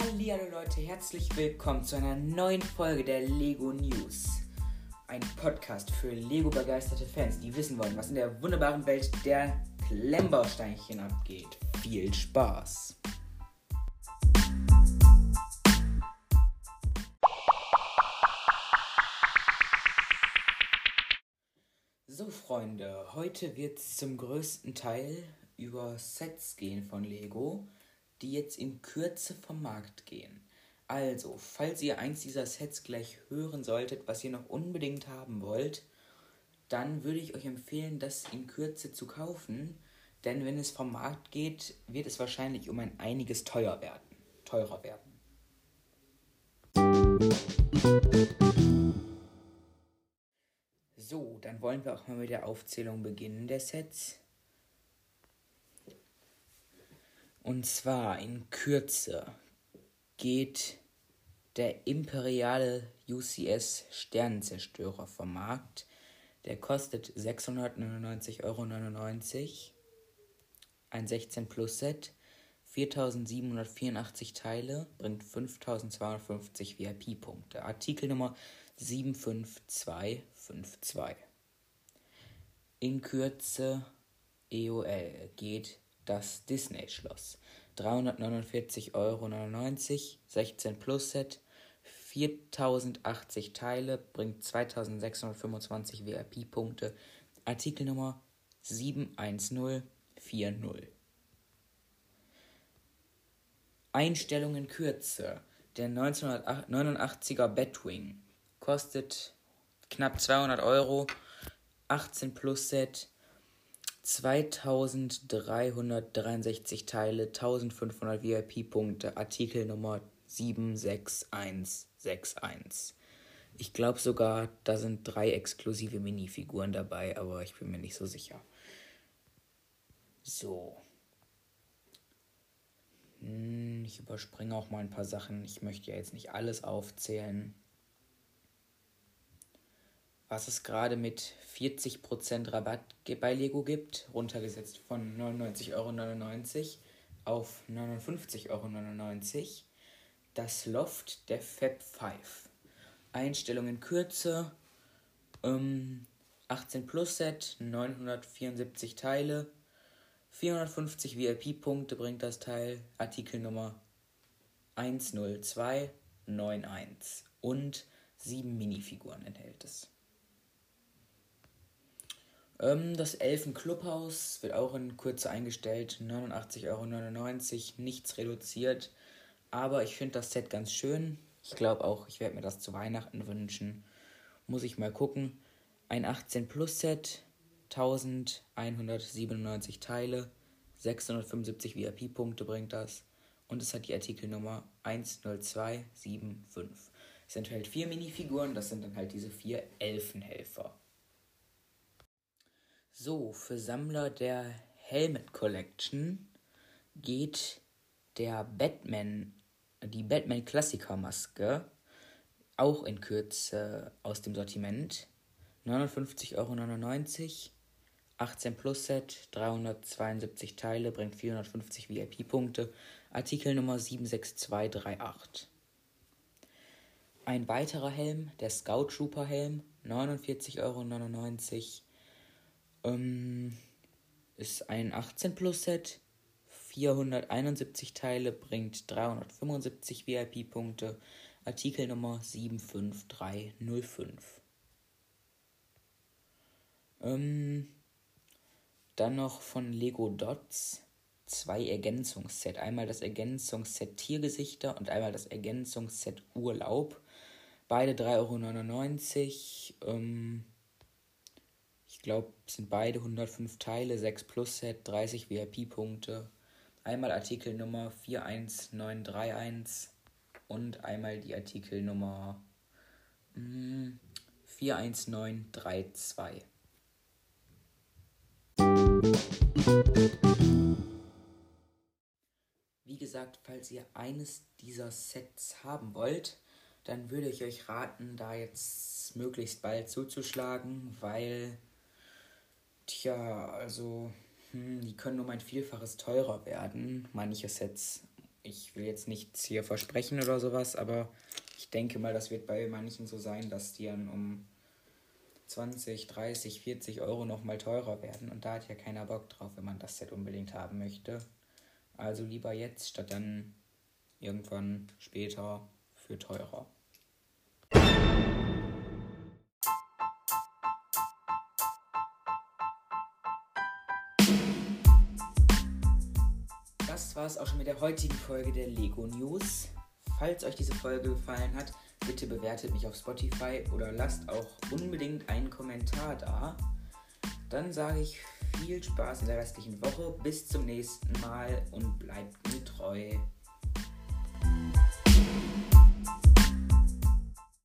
Hallihallo Leute, herzlich willkommen zu einer neuen Folge der Lego News. Ein Podcast für Lego begeisterte Fans, die wissen wollen, was in der wunderbaren Welt der Klemmbausteinchen abgeht. Viel Spaß! So Freunde, heute wird es zum größten Teil über Sets gehen von Lego die jetzt in Kürze vom Markt gehen. Also, falls ihr eins dieser Sets gleich hören solltet, was ihr noch unbedingt haben wollt, dann würde ich euch empfehlen, das in Kürze zu kaufen, denn wenn es vom Markt geht, wird es wahrscheinlich um ein einiges teuer werden, teurer werden. So, dann wollen wir auch mal mit der Aufzählung beginnen der Sets. Und zwar in Kürze geht der imperiale UCS Sternenzerstörer vom Markt. Der kostet 699,99 Euro. Ein 16 Plus Set, 4784 Teile, bringt 5250 VIP-Punkte. Artikelnummer 75252. In Kürze EOL geht das Disney-Schloss. 349,99 Euro, 16 Plus Set, 4080 Teile, bringt 2625 VIP-Punkte. Artikelnummer 71040. Einstellungen Kürze. Der 1989er Batwing kostet knapp 200 Euro, 18 Plus Set, 2363 Teile, 1500 VIP-Punkte, Artikelnummer 76161. Ich glaube sogar, da sind drei exklusive Minifiguren dabei, aber ich bin mir nicht so sicher. So. Hm, ich überspringe auch mal ein paar Sachen. Ich möchte ja jetzt nicht alles aufzählen was es gerade mit 40% Rabatt bei Lego gibt, runtergesetzt von 99,99 Euro auf 59,99 Euro. Das Loft der Fab 5. Einstellung in Kürze, ähm, 18 Plus Set, 974 Teile, 450 VIP-Punkte bringt das Teil, Artikelnummer 10291 und 7 Minifiguren enthält es. Ähm, das Elfen-Clubhaus wird auch in Kürze eingestellt. 89,99 Euro, nichts reduziert. Aber ich finde das Set ganz schön. Ich glaube auch, ich werde mir das zu Weihnachten wünschen. Muss ich mal gucken. Ein 18 Plus Set, 1197 Teile, 675 VIP-Punkte bringt das. Und es hat die Artikelnummer 10275. Es enthält vier Minifiguren, das sind dann halt diese vier Elfenhelfer. So, für Sammler der Helmet Collection geht der Batman, die Batman Klassiker Maske auch in Kürze aus dem Sortiment. 59,99 Euro, 18 Plus Set, 372 Teile, bringt 450 VIP-Punkte. Artikelnummer 76238. Ein weiterer Helm, der Scout Trooper Helm, 49,99 Euro ähm, ist ein 18 Plus Set. 471 Teile, bringt 375 VIP-Punkte. Artikelnummer 75305. Ähm, dann noch von Lego Dots zwei Ergänzungsset. Einmal das Ergänzungsset Tiergesichter und einmal das Ergänzungsset Urlaub. Beide 3,99 Euro. Ähm, ich glaube, sind beide 105 Teile, 6 Plus Set, 30 VIP-Punkte. Einmal Artikelnummer 41931 und einmal die Artikelnummer hm, 41932. Wie gesagt, falls ihr eines dieser Sets haben wollt, dann würde ich euch raten, da jetzt möglichst bald zuzuschlagen, weil Tja, also, hm, die können um ein Vielfaches teurer werden, manche Sets Ich will jetzt nichts hier versprechen oder sowas, aber ich denke mal, das wird bei manchen so sein, dass die dann um 20, 30, 40 Euro nochmal teurer werden. Und da hat ja keiner Bock drauf, wenn man das Set unbedingt haben möchte. Also lieber jetzt, statt dann irgendwann später für teurer. Das war es auch schon mit der heutigen Folge der Lego News. Falls euch diese Folge gefallen hat, bitte bewertet mich auf Spotify oder lasst auch unbedingt einen Kommentar da. Dann sage ich viel Spaß in der restlichen Woche. Bis zum nächsten Mal und bleibt mir treu.